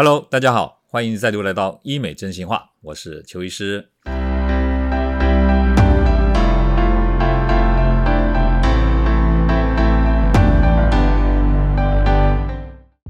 Hello，大家好，欢迎再度来到医美真心话，我是邱医师。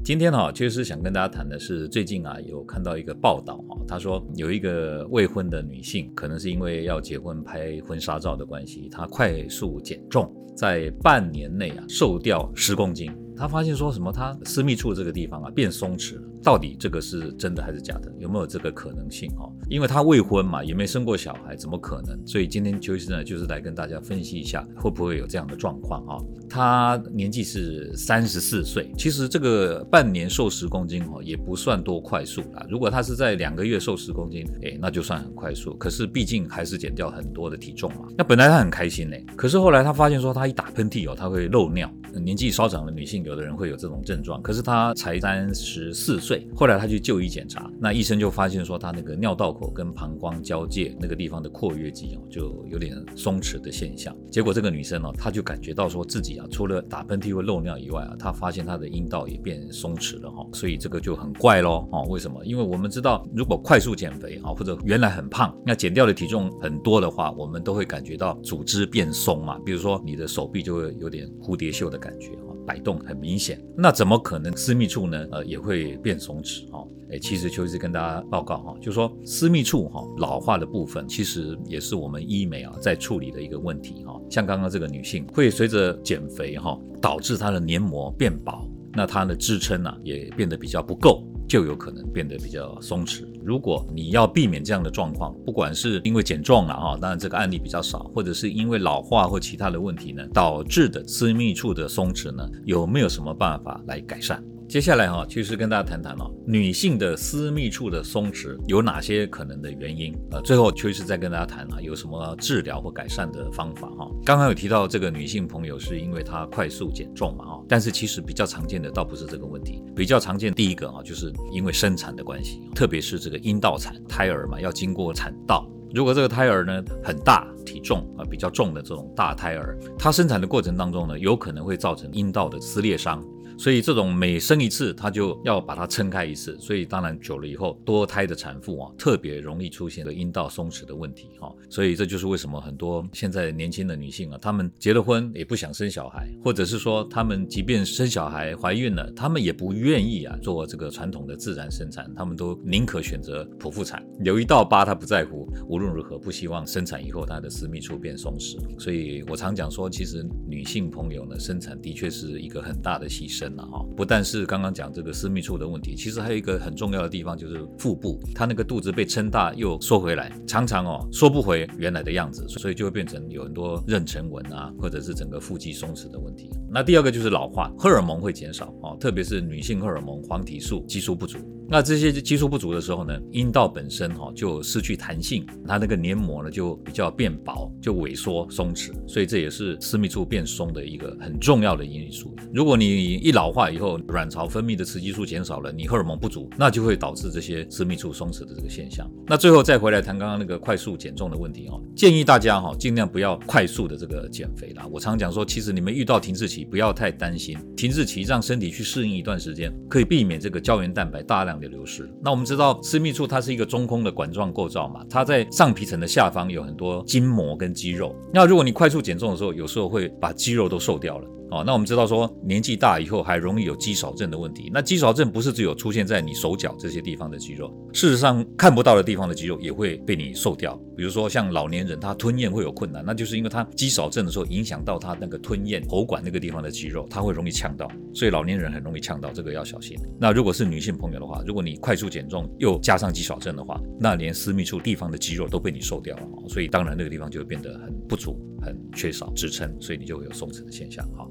今天哈，邱医师想跟大家谈的是，最近啊有看到一个报道啊，他说有一个未婚的女性，可能是因为要结婚拍婚纱照的关系，她快速减重，在半年内啊瘦掉十公斤。她发现说什么，她私密处这个地方啊变松弛了。到底这个是真的还是假的？有没有这个可能性？哈，因为他未婚嘛，也没生过小孩，怎么可能？所以今天邱医生呢，就是来跟大家分析一下，会不会有这样的状况？哈，他年纪是三十四岁，其实这个半年瘦十公斤，哈，也不算多快速啦。如果他是在两个月瘦十公斤，哎，那就算很快速。可是毕竟还是减掉很多的体重嘛。那本来他很开心嘞，可是后来他发现说，他一打喷嚏哦，他会漏尿。年纪稍长的女性，有的人会有这种症状，可是她才三十四岁。后来她去就医检查，那医生就发现说她那个尿道口跟膀胱交界那个地方的括约肌哦，就有点松弛的现象。结果这个女生呢，她就感觉到说自己啊，除了打喷嚏会漏尿以外啊，她发现她的阴道也变松弛了哈。所以这个就很怪喽哦。为什么？因为我们知道，如果快速减肥啊，或者原来很胖，那减掉的体重很多的话，我们都会感觉到组织变松嘛。比如说你的手臂就会有点蝴蝶袖的感觉哈。摆动很明显，那怎么可能私密处呢？呃，也会变松弛哈。哎，其实邱医师跟大家报告哈，就说私密处哈老化的部分，其实也是我们医美啊在处理的一个问题哈。像刚刚这个女性会随着减肥哈，导致她的黏膜变薄，那她的支撑呢也变得比较不够。就有可能变得比较松弛。如果你要避免这样的状况，不管是因为减重了哈，当然这个案例比较少，或者是因为老化或其他的问题呢导致的私密处的松弛呢，有没有什么办法来改善？接下来哈，其实跟大家谈谈哦，女性的私密处的松弛有哪些可能的原因？呃，最后邱医师再跟大家谈啊，有什么治疗或改善的方法哈？刚刚有提到这个女性朋友是因为她快速减重嘛哈，但是其实比较常见的倒不是这个问题，比较常见第一个啊，就是因为生产的关系，特别是这个阴道产胎儿嘛，要经过产道，如果这个胎儿呢很大，体重啊比较重的这种大胎儿，它生产的过程当中呢，有可能会造成阴道的撕裂伤。所以这种每生一次，他就要把它撑开一次，所以当然久了以后，多胎的产妇啊，特别容易出现的阴道松弛的问题哈。所以这就是为什么很多现在年轻的女性啊，她们结了婚也不想生小孩，或者是说她们即便生小孩怀孕了，她们也不愿意啊做这个传统的自然生产，她们都宁可选择剖腹产。有一道疤她不在乎，无论如何不希望生产以后她的私密处变松弛。所以我常讲说，其实女性朋友呢，生产的确是一个很大的牺牲。哈，不但是刚刚讲这个私密处的问题，其实还有一个很重要的地方就是腹部，它那个肚子被撑大又缩回来，常常哦缩不回原来的样子，所以就会变成有很多妊娠纹啊，或者是整个腹肌松弛的问题。那第二个就是老化，荷尔蒙会减少哦，特别是女性荷尔蒙黄体素激素不足。那这些激素不足的时候呢，阴道本身哈就失去弹性，它那个黏膜呢就比较变薄，就萎缩松弛，所以这也是私密处变松的一个很重要的因素。如果你一老化以后，卵巢分泌的雌激素减少了，你荷尔蒙不足，那就会导致这些私密处松弛的这个现象。那最后再回来谈刚刚那个快速减重的问题哦，建议大家哈尽量不要快速的这个减肥啦。我常讲说，其实你们遇到停滞期不要太担心，停滞期让身体去适应一段时间，可以避免这个胶原蛋白大量。的流失。那我们知道私密处它是一个中空的管状构造嘛，它在上皮层的下方有很多筋膜跟肌肉。那如果你快速减重的时候，有时候会把肌肉都瘦掉了。哦，那我们知道说年纪大以后还容易有肌少症的问题。那肌少症不是只有出现在你手脚这些地方的肌肉，事实上看不到的地方的肌肉也会被你瘦掉。比如说像老年人他吞咽会有困难，那就是因为他肌少症的时候影响到他那个吞咽喉管那个地方的肌肉，他会容易呛到，所以老年人很容易呛到，这个要小心。那如果是女性朋友的话，如果你快速减重又加上肌少症的话，那连私密处地方的肌肉都被你瘦掉了，所以当然那个地方就会变得很不足、很缺少支撑，所以你就会有松弛的现象，哈。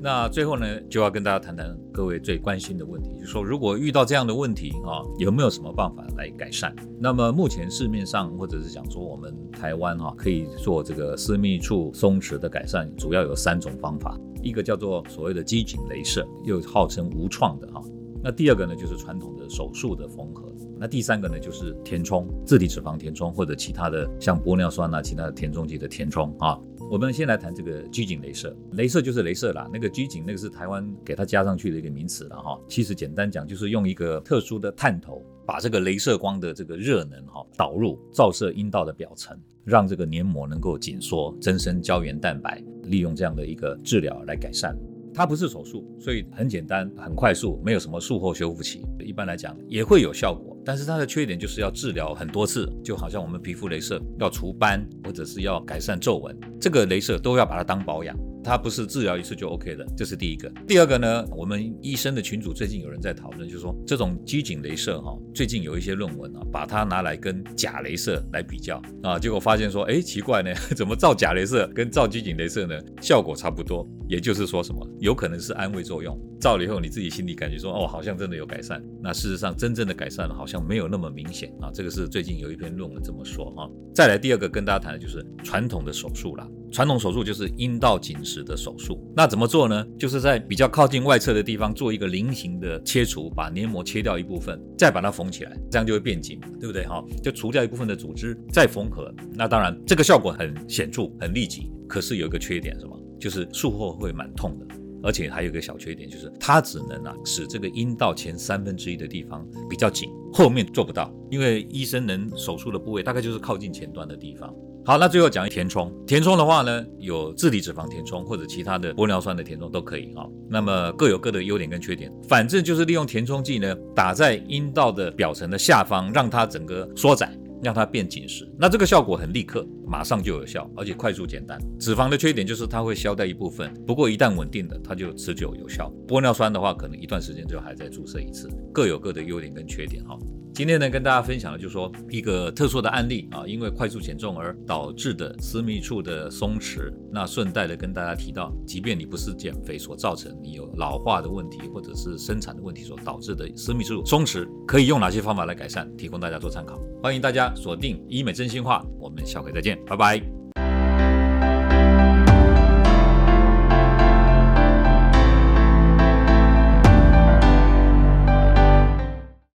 那最后呢，就要跟大家谈谈各位最关心的问题，就是说，如果遇到这样的问题啊，有没有什么办法来改善？那么目前市面上或者是讲说我们台湾哈，可以做这个私密处松弛的改善，主要有三种方法，一个叫做所谓的肌紧镭射，又号称无创的哈。那第二个呢，就是传统的手术的缝合。那第三个呢，就是填充，自体脂肪填充或者其他的像玻尿酸啊，其他的填充剂的填充啊。我们先来谈这个拘谨镭射，镭射就是镭射啦，那个拘谨那个是台湾给它加上去的一个名词了哈。其实简单讲就是用一个特殊的探头，把这个镭射光的这个热能哈导入照射阴道的表层，让这个黏膜能够紧缩，增生胶原蛋白，利用这样的一个治疗来改善。它不是手术，所以很简单、很快速，没有什么术后修复期。一般来讲也会有效果，但是它的缺点就是要治疗很多次，就好像我们皮肤镭射要除斑或者是要改善皱纹，这个镭射都要把它当保养。它不是治疗一次就 OK 的，这是第一个。第二个呢，我们医生的群组最近有人在讨论，就是说这种基颈镭射哈，最近有一些论文啊，把它拿来跟假镭射来比较啊，结果发现说，哎，奇怪呢，怎么照假镭射跟照基颈镭射呢，效果差不多？也就是说什么，有可能是安慰作用，照了以后你自己心里感觉说，哦，好像真的有改善。那事实上真正的改善好像没有那么明显啊，这个是最近有一篇论文这么说啊。再来第二个跟大家谈的就是传统的手术啦。传统手术就是阴道紧实的手术，那怎么做呢？就是在比较靠近外侧的地方做一个菱形的切除，把黏膜切掉一部分，再把它缝起来，这样就会变紧，对不对？哈，就除掉一部分的组织，再缝合。那当然，这个效果很显著，很立即。可是有一个缺点，什么？就是术后会蛮痛的，而且还有一个小缺点，就是它只能啊使这个阴道前三分之一的地方比较紧，后面做不到，因为医生能手术的部位大概就是靠近前端的地方。好，那最后讲一填充。填充的话呢，有自体脂肪填充或者其他的玻尿酸的填充都可以啊。那么各有各的优点跟缺点，反正就是利用填充剂呢，打在阴道的表层的下方，让它整个缩窄。让它变紧实，那这个效果很立刻，马上就有效，而且快速简单。脂肪的缺点就是它会消掉一部分，不过一旦稳定的，它就持久有效。玻尿酸的话，可能一段时间就还在注射一次，各有各的优点跟缺点哈。今天呢，跟大家分享的就是说一个特殊的案例啊，因为快速减重而导致的私密处的松弛。那顺带的跟大家提到，即便你不是减肥所造成，你有老化的问题或者是生产的问题所导致的私密处松弛，可以用哪些方法来改善？提供大家做参考。欢迎大家锁定医美真心话，我们下回再见，拜拜。